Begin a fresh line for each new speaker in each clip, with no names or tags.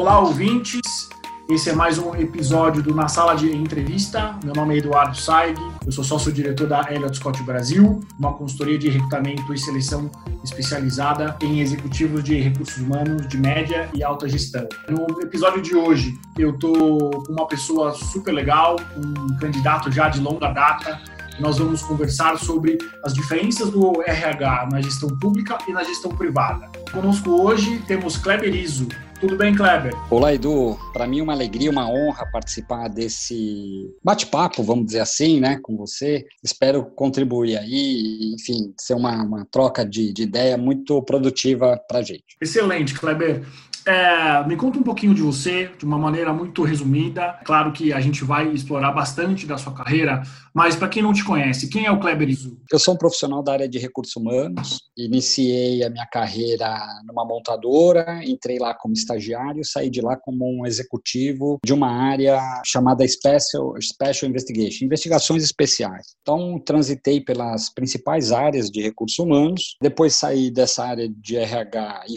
Olá, ouvintes. Esse é mais um episódio do Na Sala de Entrevista. Meu nome é Eduardo Saig, eu sou sócio-diretor da Elliott Scott Brasil, uma consultoria de recrutamento e seleção especializada em executivos de recursos humanos de média e alta gestão. No episódio de hoje, eu estou com uma pessoa super legal, um candidato já de longa data. Nós vamos conversar sobre as diferenças do RH na gestão pública e na gestão privada. Conosco hoje temos Kleber Iso, tudo bem, Kleber?
Olá, Edu. Para mim é uma alegria, uma honra participar desse bate-papo, vamos dizer assim, né, com você. Espero contribuir aí, enfim, ser uma, uma troca de, de ideia muito produtiva para a gente.
Excelente, Kleber. É, me conta um pouquinho de você, de uma maneira muito resumida. Claro que a gente vai explorar bastante da sua carreira, mas para quem não te conhece, quem é o Kleber Izu?
Eu sou um profissional da área de recursos humanos. Iniciei a minha carreira numa montadora, entrei lá como estagiário, saí de lá como um executivo de uma área chamada Special, Special Investigation, investigações especiais. Então, transitei pelas principais áreas de recursos humanos. Depois saí dessa área de RH e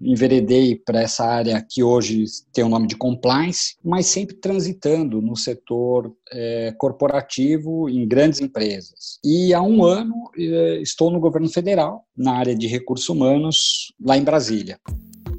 enveredei para essa área que hoje tem o nome de compliance, mas sempre transitando no setor é, corporativo em grandes empresas. E há um ano é, estou no governo federal, na área de recursos humanos, lá em Brasília.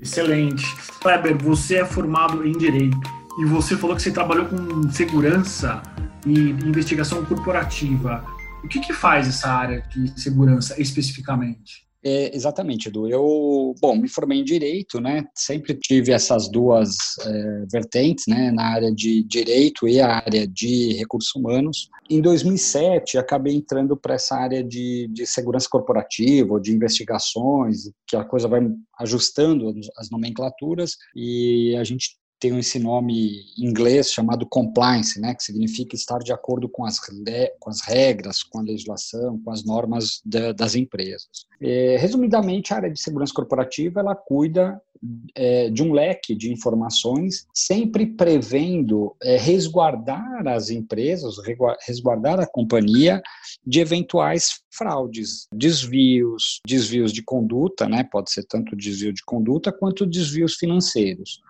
Excelente. Kleber, você é formado em Direito e você falou que você trabalhou com segurança e investigação corporativa. O que, que faz essa área de segurança especificamente?
É, exatamente, Edu. Eu, bom, me formei em Direito, né? Sempre tive essas duas é, vertentes, né? Na área de Direito e a área de Recursos Humanos. Em 2007, acabei entrando para essa área de, de segurança corporativa, de investigações, que a coisa vai ajustando as nomenclaturas e a gente tem esse nome em inglês chamado compliance, né, que significa estar de acordo com as, com as regras, com a legislação, com as normas de, das empresas. É, resumidamente, a área de segurança corporativa ela cuida é, de um leque de informações, sempre prevendo é, resguardar as empresas, resguardar a companhia de eventuais fraudes, desvios, desvios de conduta, né, pode ser tanto desvio de conduta quanto desvios financeiros.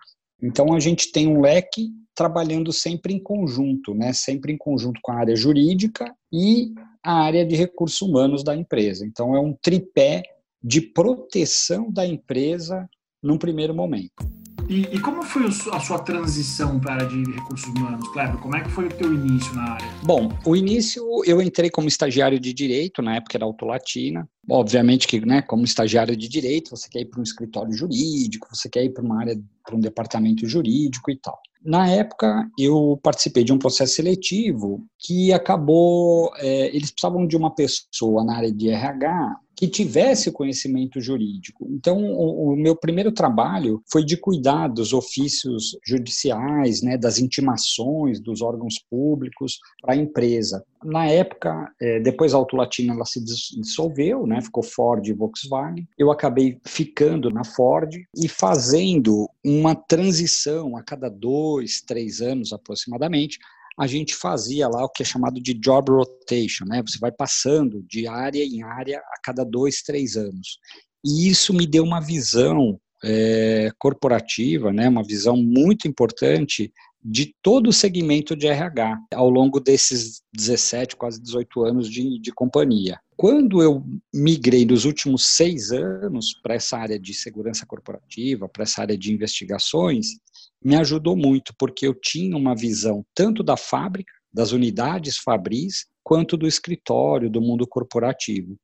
Então a gente tem um leque trabalhando sempre em conjunto, né? sempre em conjunto com a área jurídica e a área de recursos humanos da empresa. Então é um tripé de proteção da empresa num primeiro momento.
E, e, como foi a sua transição para a área de recursos humanos, Kleber? Como é que foi o teu início na área?
Bom, o início eu entrei como estagiário de direito, na época era Autolatina. Obviamente que, né, como estagiário de direito, você quer ir para um escritório jurídico, você quer ir para uma área, para um departamento jurídico e tal. Na época, eu participei de um processo seletivo que acabou. É, eles precisavam de uma pessoa na área de RH que tivesse conhecimento jurídico. Então, o, o, meu primeiro trabalho foi de cuidar dos ofícios judiciais, né, das intimações dos órgãos públicos para a empresa. Na época, é, depois a Autolatina ela se dissolveu, né, ficou Ford e Volkswagen. Eu acabei ficando na Ford e fazendo uma transição a cada dois, três anos aproximadamente a gente fazia lá o que é chamado de job rotation, né? Você vai passando de área em área a cada dois, três anos. E isso me deu uma visão é, corporativa, né? Uma visão muito importante de todo o segmento de RH ao longo desses 17, quase 18 anos de, de companhia. Quando eu migrei nos últimos seis anos para essa área de segurança corporativa, para essa área de investigações, me ajudou muito, porque eu tinha uma visão tanto da fábrica, das unidades fabris, quanto do escritório, do mundo corporativo.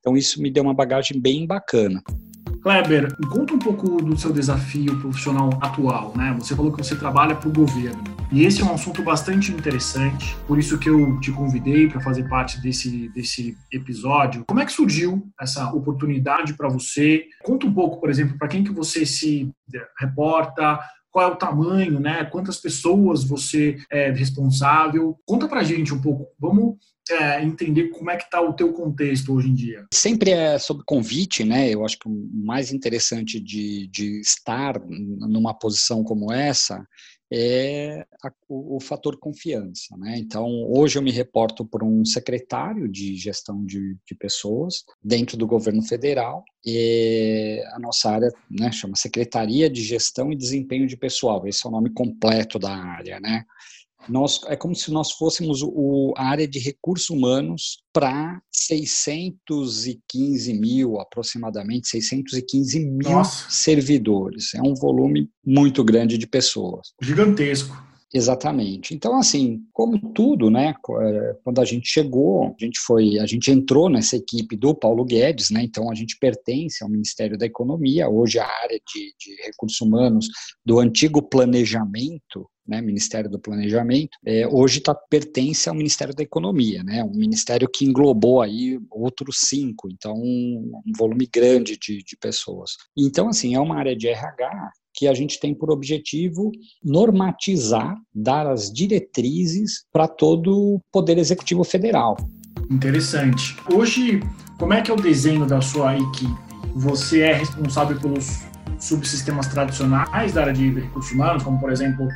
Então, isso me deu uma bagagem bem bacana.
Kleber, conta um pouco do seu desafio profissional atual, né? Você falou que você trabalha para o governo. E esse é um assunto bastante interessante, por isso que eu te convidei para fazer parte desse, desse episódio. Como é que surgiu essa oportunidade para você? Conta um pouco, por exemplo, para quem que você se reporta, qual é o tamanho, né? Quantas pessoas você é responsável? Conta pra gente um pouco. Vamos é, entender como é que está o teu contexto hoje em dia.
Sempre é sobre convite, né? Eu acho que o mais interessante de, de estar numa posição como essa é a, o, o, fator confiança. Né? Então, hoje eu me reporto por um secretário de gestão de, de pessoas dentro do governo federal, e a nossa área né, chama Secretaria de Gestão e Desempenho de Pessoal, esse é o nome completo da área. Né? Nós é como se nós fôssemos o, a área de recursos humanos para 615 mil, aproximadamente 615 mil Nossa. servidores. É um volume muito grande de pessoas.
Gigantesco.
Exatamente. Então, assim, como tudo, né? É, quando a gente chegou, a gente foi, a gente entrou nessa equipe do Paulo Guedes, né? Então a gente pertence ao Ministério da Economia. Hoje a área de, de recursos humanos do antigo planejamento né, Ministério do Planejamento, é, hoje tá, pertence ao Ministério da Economia, né, um ministério que englobou aí outros cinco, então um, um volume grande de, de pessoas. Então, assim, é uma área de RH que a gente tem por objetivo normatizar, dar as diretrizes para todo o Poder Executivo Federal.
Interessante. Hoje, como é que é o desenho da sua equipe? Você é responsável pelos subsistemas tradicionais da área de recursos humanos, como, por exemplo,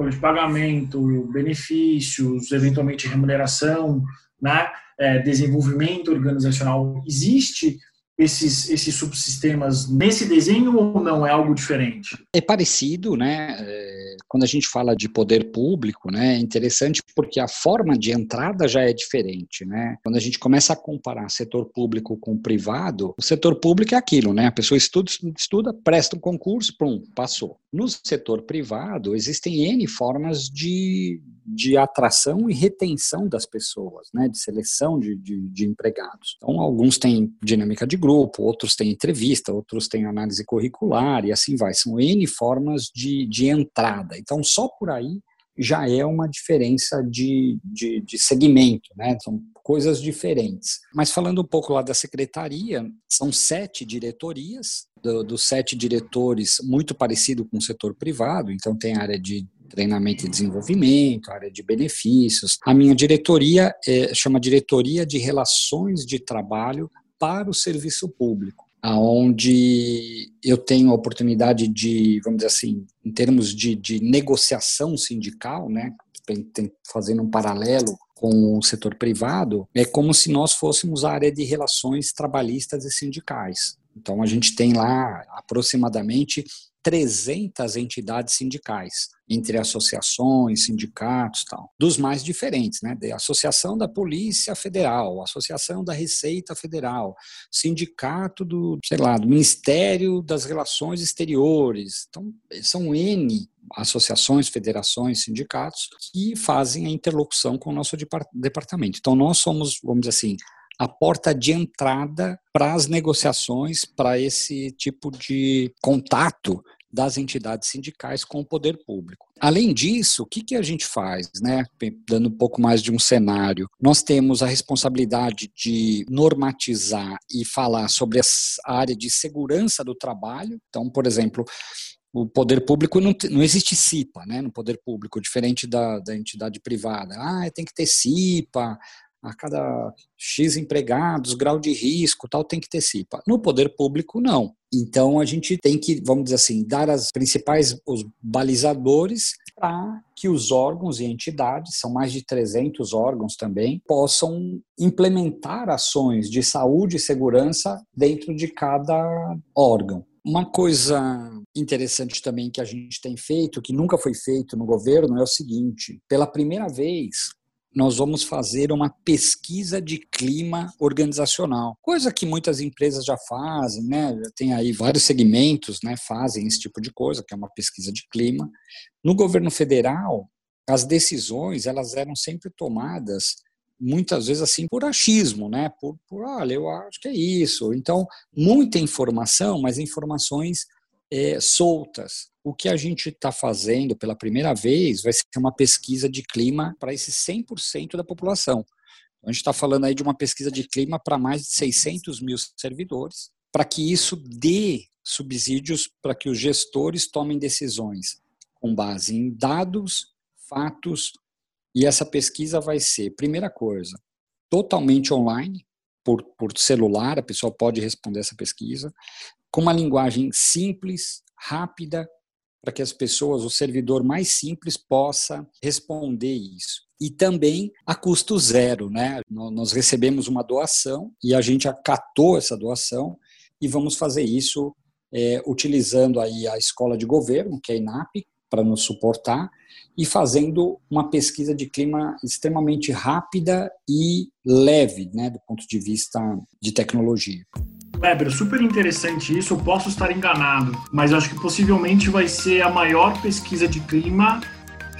folha de pagamento, benefícios, eventualmente remuneração, né? É, desenvolvimento organizacional. Existe esses, esses subsistemas nesse desenho ou não é algo diferente?
É parecido, né? É, quando a gente fala de poder público, né, é interessante porque a forma de entrada já é diferente, né? Quando a gente começa a comparar setor público com privado, o setor público é aquilo, né? A pessoa estuda, estuda, presta um concurso, pum, passou. No setor privado, existem N formas de, de atração e retenção das pessoas, né? De seleção de, de, de empregados. Então, alguns têm dinâmica de grupo, outros têm entrevista, outros têm análise curricular e assim vai. São N formas de, de entrada. Então, só por aí já é uma diferença de, de, de, segmento, né? São coisas diferentes. Mas falando um pouco lá da secretaria, são sete diretorias, do, dos sete diretores, muito parecido com o setor privado, então tem área de treinamento e desenvolvimento, área de benefícios. A minha diretoria é, chama Diretoria de Relações de Trabalho para o Serviço Público aonde eu tenho a oportunidade de, vamos dizer assim, em termos de, de negociação sindical, né, fazendo um paralelo com o setor privado, é como se nós fôssemos a área de relações trabalhistas e sindicais. Então, a gente tem lá aproximadamente 300 entidades sindicais, entre associações, sindicatos tal, dos mais diferentes, né? De Associação da Polícia Federal, Associação da Receita Federal, Sindicato do, sei lá, do Ministério das Relações Exteriores. Então, são N associações, federações, sindicatos que fazem a interlocução com o nosso departamento. Então, nós somos, vamos dizer assim, a porta de entrada para as negociações, para esse tipo de contato das entidades sindicais com o poder público. Além disso, o que, que a gente faz, né? Dando um pouco mais de um cenário, nós temos a responsabilidade de normatizar e falar sobre a área de segurança do trabalho. Então, por exemplo, o poder público não, não existe CIPA, né? No poder público, diferente da, da entidade privada. Ah, tem que ter CIPA, a cada X empregados, grau de risco, tal, tem que ter CIPA. No poder público, não. Então, a gente tem que, vamos dizer assim, dar as principais, os balizadores para que os órgãos e entidades, são mais de 300 órgãos também, possam implementar ações de saúde e segurança dentro de cada órgão. Uma coisa interessante também que a gente tem feito, que nunca foi feito no governo, é o seguinte: pela primeira vez, nós vamos fazer uma pesquisa de clima organizacional, coisa que muitas empresas já fazem, né? Tem aí vários segmentos, né? Fazem esse tipo de coisa, que é uma pesquisa de clima. No governo federal, as decisões elas eram sempre tomadas muitas vezes assim por achismo, né? Por, por olha, eu acho que é isso. Então, muita informação, mas informações é, soltas. O que a gente está fazendo pela primeira vez vai ser uma pesquisa de clima para esse 100% da população. A gente está falando aí de uma pesquisa de clima para mais de 600 mil servidores, para que isso dê subsídios para que os gestores tomem decisões com base em dados, fatos, e essa pesquisa vai ser, primeira coisa, totalmente online, por, por celular, a pessoa pode responder essa pesquisa com uma linguagem simples, rápida para que as pessoas, o servidor mais simples, possa responder isso. E também a custo zero, né? Nós recebemos uma doação e a gente acatou essa doação e vamos fazer isso é, utilizando aí a escola de governo, que é a INAP, para nos suportar, e fazendo uma pesquisa de clima extremamente rápida e leve, né, do ponto de vista de tecnologia.
Weber, super interessante isso. Eu posso estar enganado, mas acho que possivelmente vai ser a maior pesquisa de clima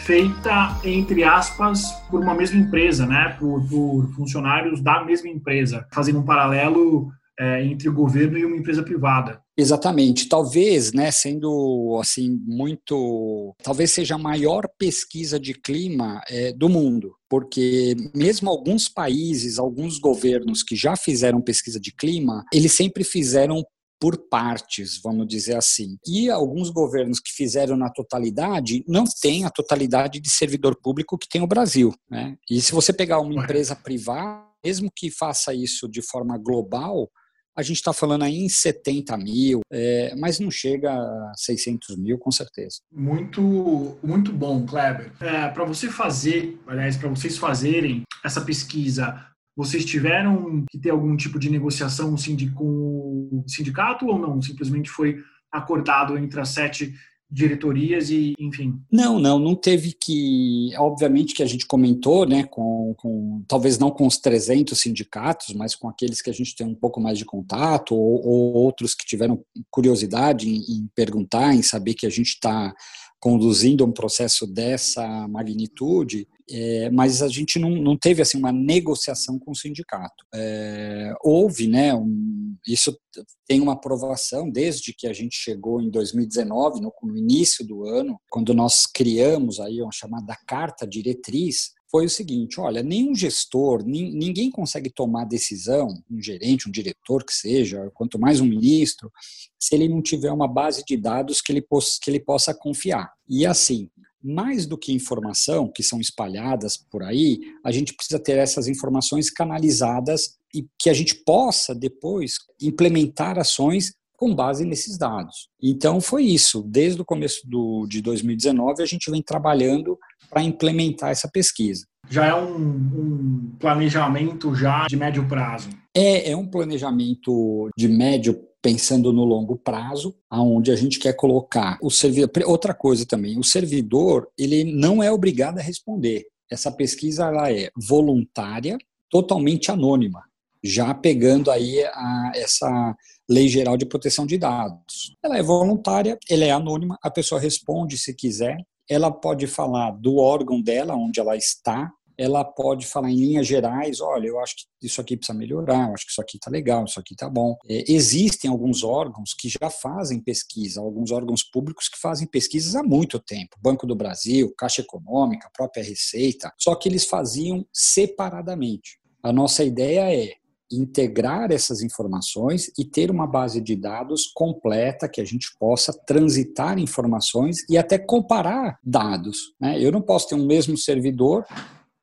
feita, entre aspas, por uma mesma empresa, né? Por, por funcionários da mesma empresa, fazendo um paralelo é, entre o governo e uma empresa privada.
Exatamente. Talvez, né, sendo assim muito, talvez seja a maior pesquisa de clima é, do mundo, porque mesmo alguns países, alguns governos que já fizeram pesquisa de clima, eles sempre fizeram por partes, vamos dizer assim. E alguns governos que fizeram na totalidade não têm a totalidade de servidor público que tem o Brasil. Né? E se você pegar uma empresa privada, mesmo que faça isso de forma global, a gente está falando aí em 70 mil, é, mas não chega a 600 mil, com certeza.
Muito, muito bom, Kleber. É, para você fazer, aliás, para vocês fazerem essa pesquisa, vocês tiveram que ter algum tipo de negociação com o sindicato ou não? Simplesmente foi acordado entre as sete diretorias e, enfim.
Não, não, não teve que, obviamente que a gente comentou, né, com, com talvez não com os 300 sindicatos, mas com aqueles que a gente tem um pouco mais de contato ou, ou outros que tiveram curiosidade em, em perguntar, em saber que a gente está conduzindo um processo dessa magnitude, é, mas a gente não, não teve assim uma negociação com o sindicato. É, houve, né? Um, isso tem uma aprovação desde que a gente chegou em 2019, no, no início do ano, quando nós criamos aí uma chamada carta diretriz foi o seguinte: olha, nenhum gestor, ninguém consegue tomar decisão, um gerente, um diretor que seja, quanto mais um ministro, se ele não tiver uma base de dados que ele, que ele possa confiar. E assim, mais do que informação que são espalhadas por aí, a gente precisa ter essas informações canalizadas e que a gente possa depois implementar ações com base nesses dados. Então foi isso. Desde o começo do, de 2019 a gente vem trabalhando para implementar essa pesquisa.
Já é um, um, planejamento já de médio prazo?
É, é um planejamento de médio pensando no longo prazo, aonde a gente quer colocar o servidor. Outra coisa também, o servidor ele não é obrigado a responder. Essa pesquisa ela é voluntária, totalmente anônima, já pegando aí a, essa lei geral de proteção de dados. Ela é voluntária, ela é anônima, a pessoa responde se quiser, ela pode falar do órgão dela, onde ela está, ela pode falar em linhas gerais, olha, eu acho que isso aqui precisa melhorar, eu acho que isso aqui está legal, isso aqui está bom. É, existem alguns órgãos que já fazem pesquisa, alguns órgãos públicos que fazem pesquisas há muito tempo, Banco do Brasil, Caixa Econômica, própria Receita, só que eles faziam separadamente. A nossa ideia é integrar essas informações e ter uma base de dados completa que a gente possa transitar informações e até comparar dados. Né? Eu não posso ter um mesmo servidor,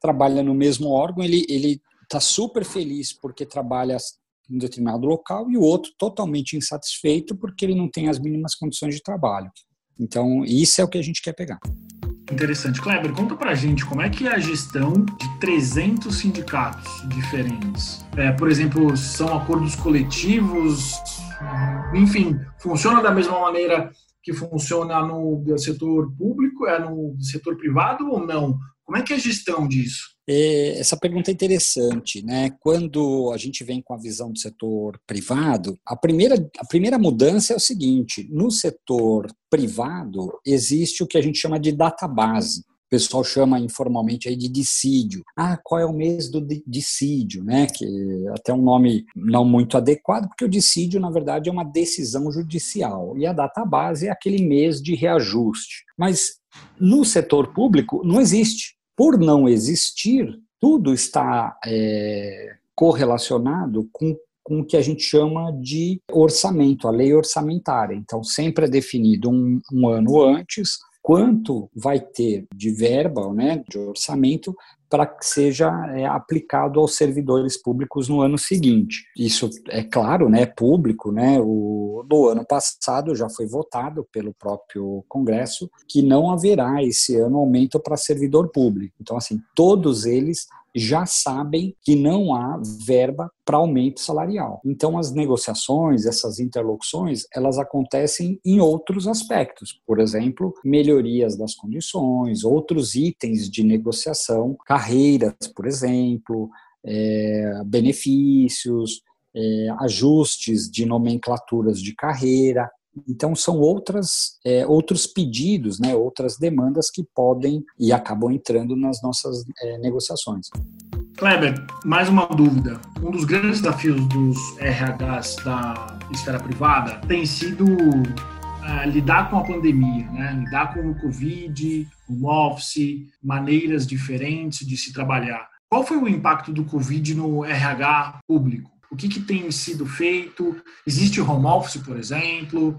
trabalha no mesmo órgão, ele ele está super feliz porque trabalha em determinado local e o outro totalmente insatisfeito porque ele não tem as mínimas condições de trabalho. Então, isso é o que a gente quer pegar.
Interessante. Kleber, conta pra gente como é que é a gestão de 300 sindicatos diferentes. É, por exemplo, são acordos coletivos, enfim, funciona da mesma maneira que funciona no setor público, é no setor privado ou não? Como é que é a gestão disso?
É, essa pergunta é interessante, né? Quando a gente vem com a visão do setor privado, a primeira, a primeira mudança é o seguinte: no setor privado existe o que a gente chama de database. O pessoal chama informalmente aí de dissídio. Ah, qual é o mês do dissídio, né? Que é até um nome não muito adequado, porque o dissídio, na verdade, é uma decisão judicial. E a database é aquele mês de reajuste. Mas no setor público não existe por não existir, tudo está é, correlacionado com, com o que a gente chama de orçamento, a lei orçamentária. Então, sempre é definido um, um ano antes quanto vai ter de verba, né, de orçamento, para que seja é, aplicado aos servidores públicos no ano seguinte. Isso é claro, né, é público, né, o, do ano passado já foi votado pelo próprio Congresso que não haverá esse ano aumento para servidor público. Então, assim, todos eles já sabem que não há verba para aumento salarial. Então, as negociações, essas interlocuções, elas acontecem em outros aspectos. Por exemplo, melhorias das condições, outros itens de negociação, carreiras, por exemplo, é, benefícios, é, ajustes de nomenclaturas de carreira. Então, são outras, é, outros pedidos, né, outras demandas que podem e acabam entrando nas nossas é, negociações.
Kleber, mais uma dúvida. Um dos grandes desafios dos RHs da esfera privada tem sido uh, lidar com a pandemia, né? lidar com o Covid, o office, maneiras diferentes de se trabalhar. Qual foi o impacto do Covid no RH público? O que, que tem sido feito? Existe home office, por exemplo?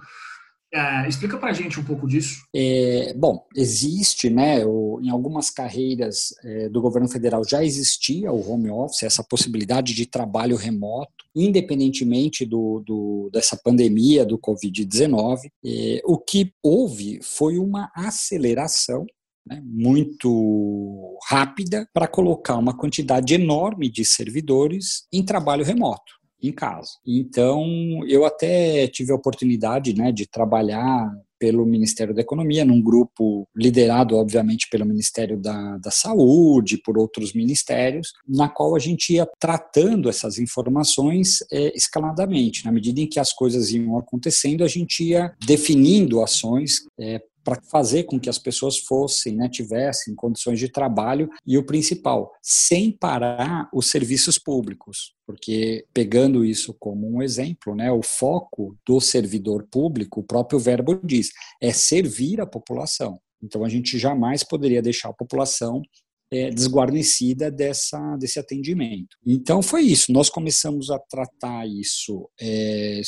É, explica para a gente um pouco disso.
É, bom, existe, né? O, em algumas carreiras é, do governo federal já existia o home office, essa possibilidade de trabalho remoto, independentemente do, do dessa pandemia do Covid-19. É, o que houve foi uma aceleração né, muito rápida para colocar uma quantidade enorme de servidores em trabalho remoto em casa. Então, eu até tive a oportunidade né, de trabalhar pelo Ministério da Economia, num grupo liderado, obviamente, pelo Ministério da, da Saúde, por outros ministérios, na qual a gente ia tratando essas informações é, escaladamente. Na medida em que as coisas iam acontecendo, a gente ia definindo ações é, para fazer com que as pessoas fossem, né, tivessem condições de trabalho e o principal, sem parar os serviços públicos, porque pegando isso como um exemplo, né, o foco do servidor público, o próprio verbo diz, é servir a população. Então a gente jamais poderia deixar a população é, desguarnecida dessa, desse atendimento. Então foi isso, nós começamos a tratar isso é,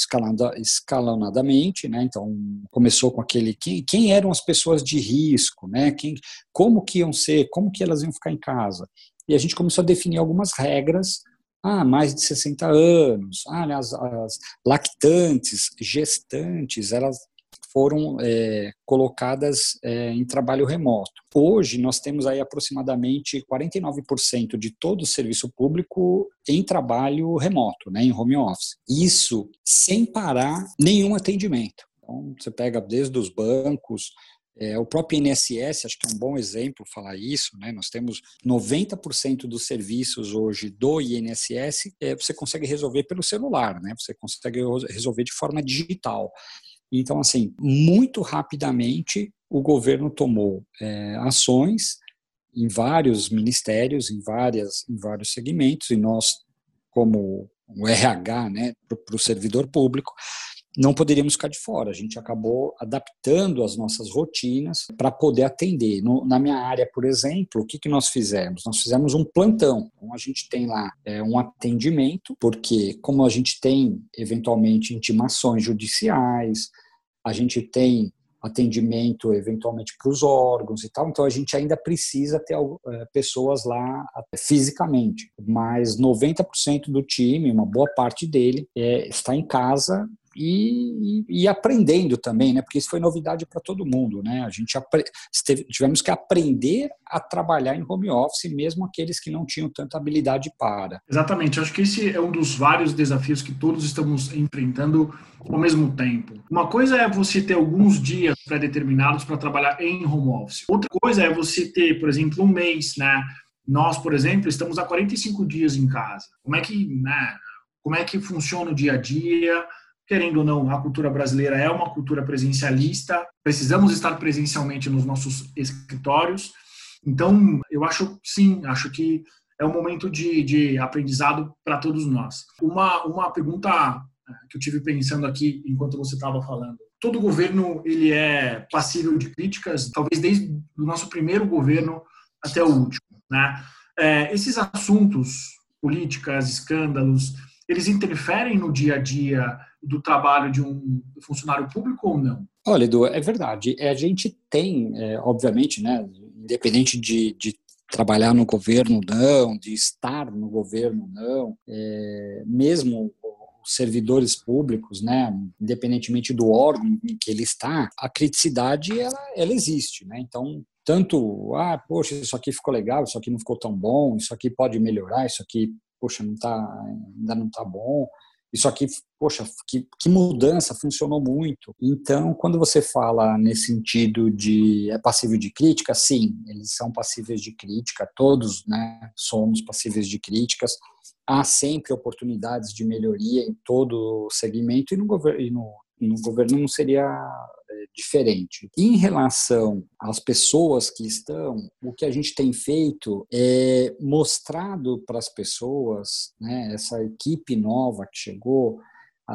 escalonadamente, né? então começou com aquele, quem, quem eram as pessoas de risco, né? quem, como que iam ser, como que elas iam ficar em casa, e a gente começou a definir algumas regras ah, mais de 60 anos, ah, né, as, as lactantes, gestantes, elas foram é, colocadas é, em trabalho remoto. Hoje, nós temos aí aproximadamente 49% de todo o serviço público em trabalho remoto, né, em home office. Isso sem parar nenhum atendimento. Então, você pega desde os bancos, é, o próprio INSS, acho que é um bom exemplo falar isso, né? Nós temos 90% dos serviços hoje do INSS, é, você consegue resolver pelo celular, né? Você consegue resolver de forma digital. Então, assim, muito rapidamente o governo tomou é, ações em vários ministérios, em, várias, em vários segmentos, e nós, como o RH, né, para o servidor público, não poderíamos ficar de fora. A gente acabou adaptando as nossas rotinas para poder atender. No, na minha área, por exemplo, o que, que nós fizemos? Nós fizemos um plantão. Então, a gente tem lá é, um atendimento, porque como a gente tem, eventualmente, intimações judiciais, a gente tem atendimento eventualmente para os órgãos e tal, então a gente ainda precisa ter é, pessoas lá fisicamente, mas 90% do time, uma boa parte dele, é, está em casa e, e, aprendendo também, né? Porque isso foi novidade para todo mundo, né? A gente esteve, tivemos que aprender a trabalhar em home office, mesmo aqueles que não tinham tanta habilidade para.
Exatamente. Acho que esse é um dos vários desafios que todos estamos enfrentando ao mesmo tempo. Uma coisa é você ter alguns dias pré-determinados para trabalhar em home office. Outra coisa é você ter, por exemplo, um mês, né? Nós, por exemplo, estamos há 45 dias em casa. Como é que, né? Como é que funciona o dia a dia? Querendo ou não, a cultura brasileira é uma cultura presencialista, precisamos estar presencialmente nos nossos escritórios. Então, eu acho, sim, acho que é um momento de, de aprendizado para todos nós. Uma, uma pergunta eh, que eu tive pensando aqui enquanto você estava falando. Todo governo ele é passível de críticas, talvez desde o nosso primeiro governo até o último. Né? É, esses assuntos, políticas, escândalos, eles interferem no dia a dia do trabalho de um funcionário público ou não?
Olha, Edu, é verdade. É, a gente tem, é, obviamente, né, independente de, de trabalhar no governo não, de estar no governo não, é, mesmo os servidores públicos, né, independentemente do órgão em que ele está, a criticidade ela, ela existe, né? Então tanto, ah, poxa, isso aqui ficou legal, isso aqui não ficou tão bom, isso aqui pode melhorar, isso aqui, poxa, não tá, ainda não está bom isso aqui, poxa, que, que, mudança, funcionou muito. Então, quando você fala nesse sentido de é passível de crítica, sim, eles são passíveis de crítica, todos né, somos passíveis de críticas. Há sempre oportunidades de melhoria em todo o segmento e no, e no, no governo não seria é, diferente. Em relação às pessoas que estão, o que a gente tem feito é mostrado para as pessoas, né, essa equipe nova que chegou,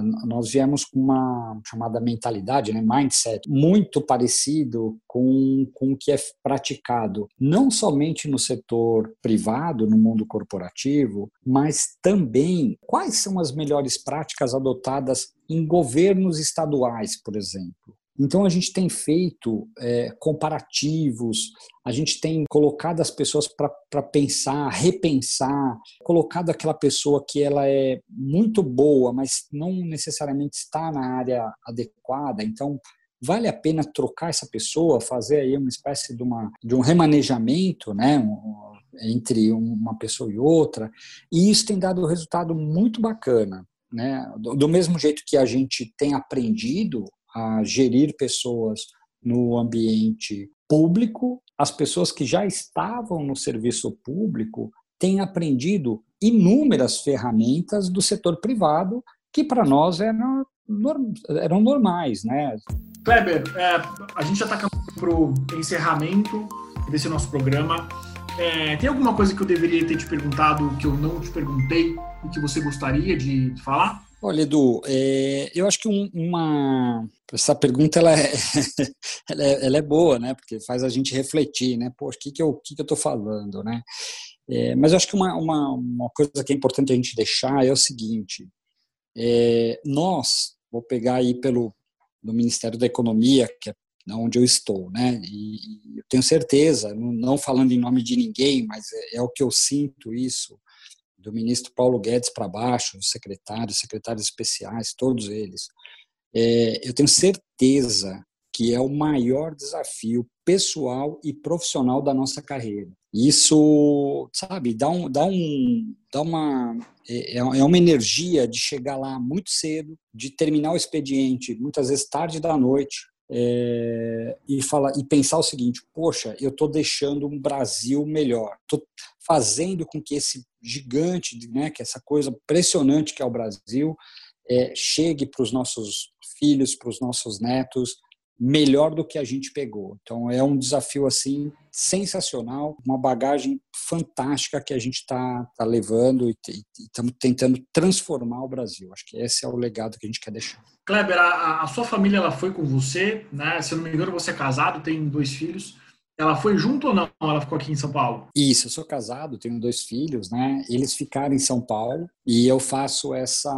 nós viemos com uma chamada mentalidade, né, mindset, muito parecido com, com o que é praticado, não somente no setor privado, no mundo corporativo, mas também quais são as melhores práticas adotadas em governos estaduais, por exemplo. Então a gente tem feito é, comparativos, a gente tem colocado as pessoas para pensar, repensar, colocado aquela pessoa que ela é muito boa, mas não necessariamente está na área adequada. Então vale a pena trocar essa pessoa, fazer aí uma espécie de, uma, de um remanejamento, né? entre uma pessoa e outra, e isso tem dado um resultado muito bacana. Né? Do mesmo jeito que a gente tem aprendido a gerir pessoas no ambiente público, as pessoas que já estavam no serviço público têm aprendido inúmeras ferramentas do setor privado que para nós eram, eram normais, né?
Kleber, é, a gente já está para o encerramento desse nosso programa. É, tem alguma coisa que eu deveria ter te perguntado que eu não te perguntei e que você gostaria de falar?
Olha, Edu, é, eu acho que um, uma essa pergunta ela é, ela é, ela é, boa, né? Porque faz a gente refletir, né? Poxa, o que que eu que que eu estou falando, né? É, mas eu acho que uma, uma, uma coisa que é importante a gente deixar é o seguinte: é, nós, vou pegar aí pelo do Ministério da Economia, que é onde eu estou, né? E, eu tenho certeza, não falando em nome de ninguém, mas é, é o que eu sinto isso do ministro Paulo Guedes para baixo, os secretários, secretários especiais, todos eles. É, eu tenho certeza que é o maior desafio pessoal e profissional da nossa carreira. Isso, sabe, dá, um, dá, um, dá uma, é, é, é uma energia de chegar lá muito cedo, de terminar o expediente, muitas vezes tarde da noite, é, e falar e pensar o seguinte: poxa, eu estou deixando um Brasil melhor, estou fazendo com que esse gigante, né, que essa coisa impressionante que é o Brasil, é, chegue para os nossos filhos, para os nossos netos, melhor do que a gente pegou. Então é um desafio assim sensacional, uma bagagem fantástica que a gente está tá levando e estamos tentando transformar o Brasil. Acho que esse é o legado que a gente quer deixar.
Kleber, a, a sua família ela foi com você, né? Se eu não me engano, você é casado, tem dois filhos. Ela foi junto ou não? Ela ficou aqui em São Paulo?
Isso, eu sou casado, tenho dois filhos, né? Eles ficaram em São Paulo e eu faço essa,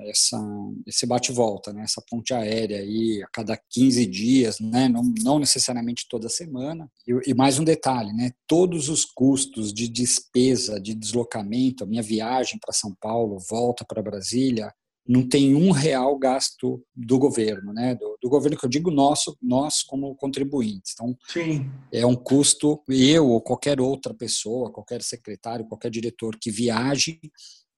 essa esse bate-volta, né? Essa ponte aérea aí a cada 15 dias, né? Não, não necessariamente toda semana. E, e mais um detalhe, né? Todos os custos de despesa, de deslocamento, a minha viagem para São Paulo, volta para Brasília, não tem um real gasto do governo, né? Do, do, governo que eu digo nosso, nós como contribuintes. Então, Sim. é um custo. Eu ou qualquer outra pessoa, qualquer secretário, qualquer diretor que viaje,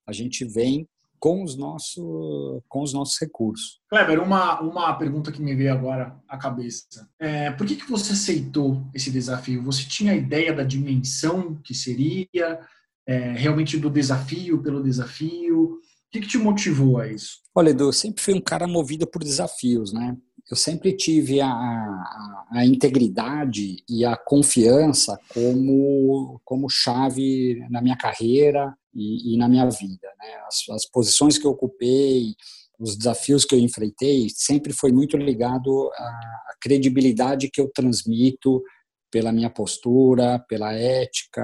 a gente vem com os nossos com os nossos recursos.
Kleber, uma uma pergunta que me veio agora à cabeça. É, por que que você aceitou esse desafio? Você tinha a ideia da dimensão que seria é, realmente do desafio pelo desafio? Que, que te motivou a isso?
Olha, Edu, eu sempre fui um cara movido por desafios, né? Eu sempre tive a, a, a integridade e a confiança como, como chave na minha carreira e, e na minha vida. Né? As, as posições que eu ocupei, os desafios que eu enfrentei, sempre foi muito ligado à, credibilidade que eu transmito pela minha postura, pela ética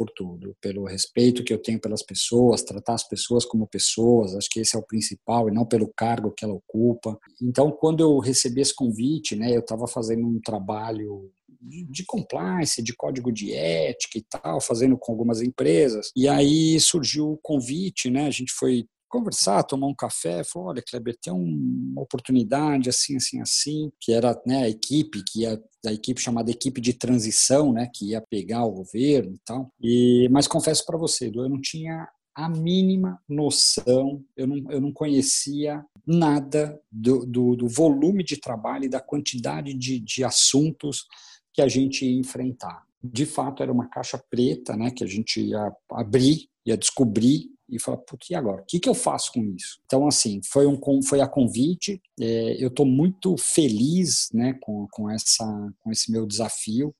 por tudo, pelo respeito que eu tenho pelas pessoas, tratar as pessoas como pessoas, acho que esse é o principal e não pelo cargo que ela ocupa. Então, quando eu recebi esse convite, né, eu estava fazendo um trabalho de, de compliance, de código de ética e tal, fazendo com algumas empresas. E aí surgiu o convite, né? A gente foi conversar, tomar um café, falou, olha, Kleber, tem uma oportunidade assim, assim, assim, que era né, a equipe, que ia, a equipe chamada equipe de transição, né, que ia pegar o governo e tal. E, mas confesso para você, eu não tinha a mínima noção, eu não, eu não conhecia nada do, do, do volume de trabalho e da quantidade de, de assuntos que a gente ia enfrentar. De fato, era uma caixa preta, né, que a gente ia abrir, ia descobrir e falar, putz, e agora? O que, que eu faço com isso? Então, assim, foi, um, foi a convite. É, eu estou muito feliz né, com, com, essa, com esse meu desafio.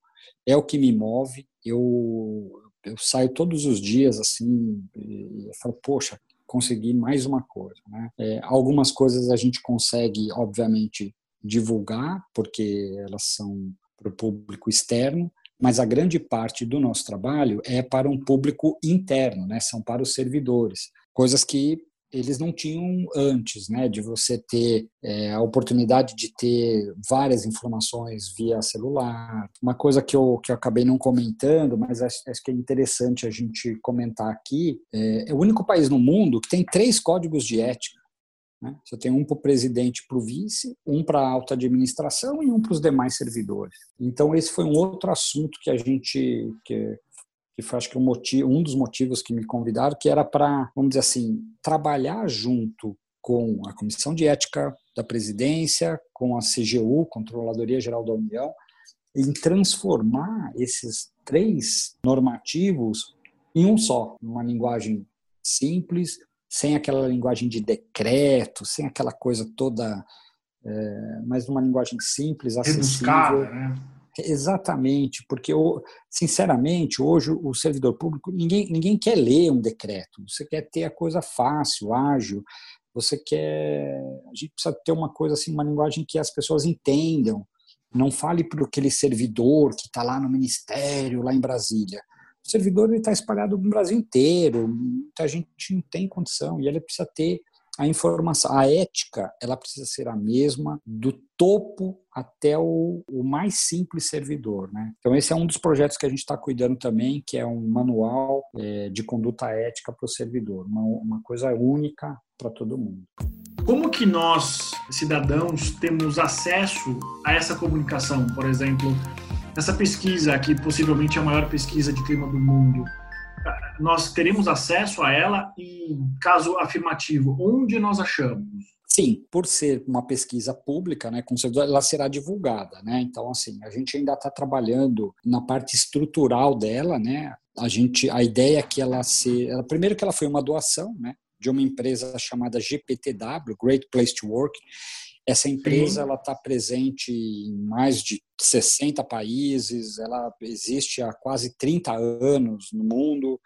É o que me move. Eu, eu saio todos os dias assim e falo, poxa, consegui mais uma coisa. Né? É, algumas coisas a gente consegue, obviamente, divulgar, porque elas são para o público externo, mas a grande parte do nosso trabalho é para um público interno, né? São para os servidores, coisas que eles não tinham antes, né? De você ter é, a oportunidade de ter várias informações via celular. Uma coisa que eu, que eu acabei não comentando, mas acho, acho que é interessante a gente comentar aqui, é, é o único país no mundo que tem três códigos de ética. Né? Você tem um para o presidente para o vice, um para a alta administração e um para os demais servidores. Então, esse foi um outro assunto que a gente, que, que foi acho que um, motivo, um dos motivos que me convidaram, que era para, vamos dizer assim, trabalhar junto com a Comissão de Ética da Presidência, com a CGU, Controladoria Geral da União, em transformar esses três normativos em um só, uma linguagem simples, sem aquela linguagem de decreto, sem aquela coisa toda, é, mas numa linguagem simples, acessível. Né? Exatamente, porque, sinceramente, hoje o servidor público, ninguém, ninguém quer ler um decreto, você quer ter a coisa fácil, ágil, você quer. A gente precisa ter uma coisa assim, uma linguagem que as pessoas entendam. Não fale para aquele servidor que está lá no ministério, lá em Brasília. O servidor está espalhado no Brasil inteiro, muita gente não tem condição e ele precisa ter a informação, a ética, ela precisa ser a mesma do topo até o, o mais simples servidor, né? Então esse é um dos projetos que a gente está cuidando também, que é um manual é, de conduta ética para o servidor, uma, uma coisa única para todo mundo.
Como que nós, cidadãos, temos acesso a essa comunicação? Por exemplo, essa pesquisa, que possivelmente é a maior pesquisa de clima do mundo, nós teremos acesso a ela e, caso afirmativo, onde nós achamos?
Sim, por ser uma pesquisa pública, né, ela será divulgada, né? Então, assim, a gente ainda está trabalhando na parte estrutural dela, né? A gente, a ideia é que ela se, primeiro que ela foi uma doação, né, de uma empresa chamada GPTW, Great Place to Work, essa empresa ela está presente em mais de 60 países, ela existe há quase 30 anos no mundo.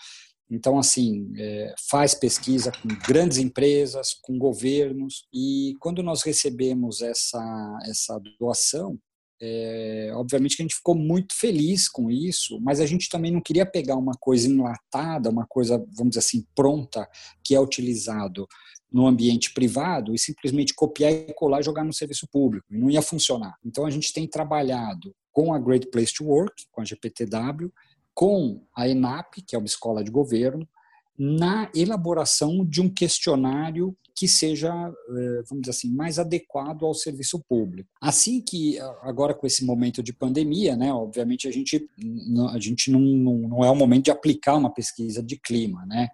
Então, assim, é, faz pesquisa com grandes empresas, com governos, e quando nós recebemos essa, essa doação, é, obviamente que a gente ficou muito feliz com isso, mas a gente também não queria pegar uma coisa enlatada, uma coisa, vamos dizer assim, pronta, que é utilizado no ambiente privado e simplesmente copiar e colar e jogar no serviço público. Não ia funcionar. Então a gente tem trabalhado com a Great Place to Work, com a GPTW, com a ENAP, que é uma escola de governo, na elaboração de um questionário que seja, eh, vamos dizer assim, mais adequado ao serviço público. Assim que, agora com esse momento de pandemia, né, obviamente a gente, a gente não, não é o momento de aplicar uma pesquisa de clima, né?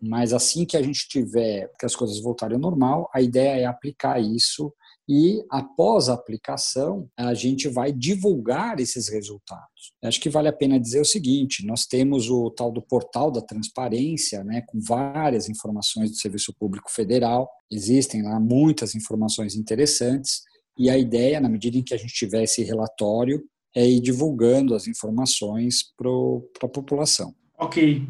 Mas assim que a gente tiver, que as coisas voltarem ao normal, a ideia é aplicar isso e após a aplicação a gente vai divulgar esses resultados. Acho que vale a pena dizer o seguinte: nós temos o tal do portal da transparência, né, com várias informações do Serviço Público Federal. Existem lá muitas informações interessantes e a ideia, na medida em que a gente tiver esse relatório, é ir divulgando as informações para a população.
Ok.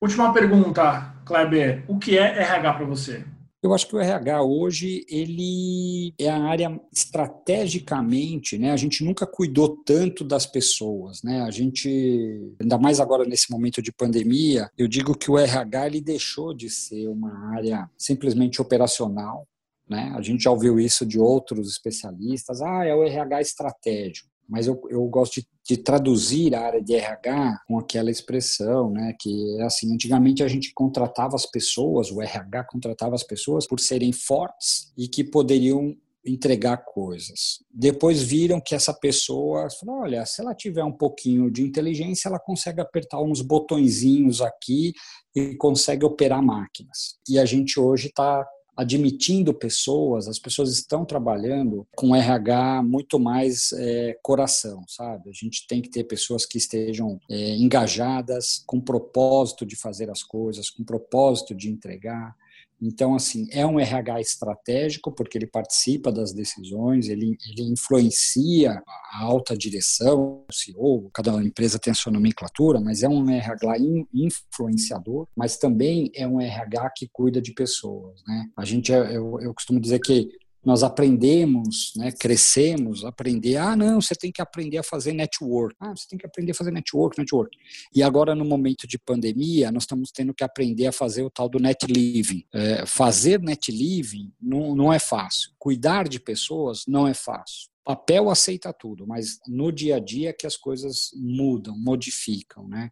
Última pergunta, Kleber. O que é RH para você?
Eu acho que o RH hoje ele é a área estrategicamente, né? A gente nunca cuidou tanto das pessoas, né? A gente ainda mais agora nesse momento de pandemia, eu digo que o RH ele deixou de ser uma área simplesmente operacional, né? A gente já ouviu isso de outros especialistas, ah, é o RH estratégico. Mas eu, eu gosto de, de, traduzir a área de RH com aquela expressão, né, que assim, antigamente a gente contratava as pessoas, o RH contratava as pessoas por serem fortes e que poderiam entregar coisas. Depois viram que essa pessoa, falou, olha, se ela tiver um pouquinho de inteligência, ela consegue apertar uns botõezinhos aqui e consegue operar máquinas. E a gente hoje está admitindo pessoas, as pessoas estão trabalhando com RH muito mais é, coração, sabe? A gente tem que ter pessoas que estejam é, engajadas, com propósito de fazer as coisas, com propósito de entregar. Então, assim, é um RH estratégico, porque ele participa das decisões, ele, ele influencia a alta direção, o CEO, cada empresa tem a sua nomenclatura, mas é um RH influenciador, mas também é um RH que cuida de pessoas, né? A gente, é, eu, eu costumo dizer que nós aprendemos, né, crescemos, aprender, ah, não, você tem que aprender a fazer network. Ah, você tem que aprender a fazer network, network. E agora, no momento de pandemia, nós estamos tendo que aprender a fazer o tal do net living. É, fazer net living não, não é fácil. Cuidar de pessoas não é fácil. Papel aceita tudo, mas no dia a dia é que as coisas mudam, modificam, né?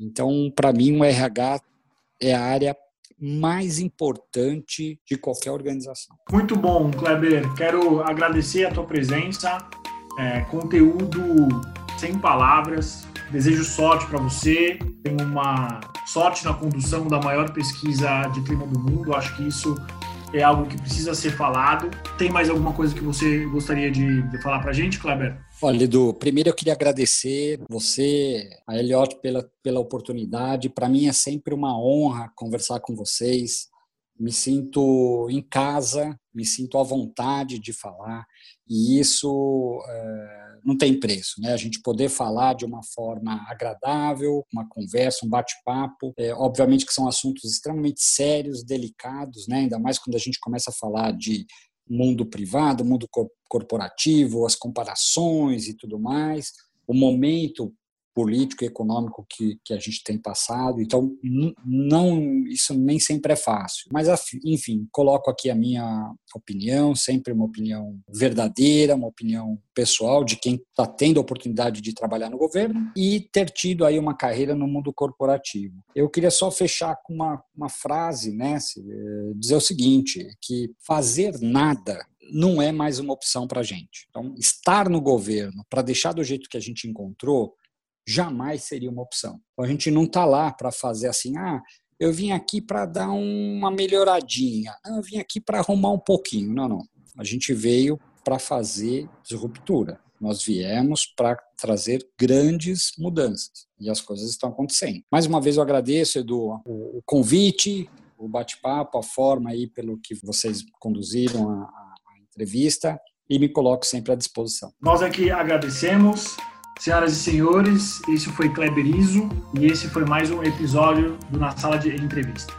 Então, para mim, o RH é a área mais importante de qualquer organização.
Muito bom, Kleber. Quero agradecer a tua presença. É, conteúdo sem palavras. Desejo sorte para você. Tenho uma sorte na condução da maior pesquisa de clima do mundo. Acho que isso é algo que precisa ser falado. Tem mais alguma coisa que você gostaria de, falar para a gente, Kleber?
Olha, Edu, primeiro eu queria agradecer você, a Eliot, pela, pela oportunidade. Para mim é sempre uma honra conversar com vocês. Me sinto em casa, me sinto à vontade de falar, e isso é, não tem preço, né? A gente poder falar de uma forma agradável, uma conversa, um bate-papo. É, obviamente que são assuntos extremamente sérios, delicados, né? Ainda mais quando a gente começa a falar de mundo privado, mundo corporativo, as comparações e tudo mais, o momento político e econômico que, que a gente tem passado. Então, não isso nem sempre é fácil. Mas, enfim, coloco aqui a minha opinião, sempre uma opinião verdadeira, uma opinião pessoal de quem está tendo a oportunidade de trabalhar no governo e ter tido aí uma carreira no mundo corporativo. Eu queria só fechar com uma, uma frase, né? Dizer o seguinte, que fazer nada não é mais uma opção para a gente. Então, estar no governo para deixar do jeito que a gente encontrou jamais seria uma opção. A gente não está lá para fazer assim, ah, eu vim aqui para dar uma melhoradinha, eu vim aqui para arrumar um pouquinho. Não, não. A gente veio para fazer disruptura. Nós viemos para trazer grandes mudanças e as coisas estão acontecendo. Mais uma vez eu agradeço, Edu, o convite, o bate-papo, a forma aí pelo que vocês conduziram a, a entrevista e me coloco sempre à disposição.
Nós aqui agradecemos. Senhoras e senhores, esse foi Kleber Iso e esse foi mais um episódio do Na Sala de Entrevista.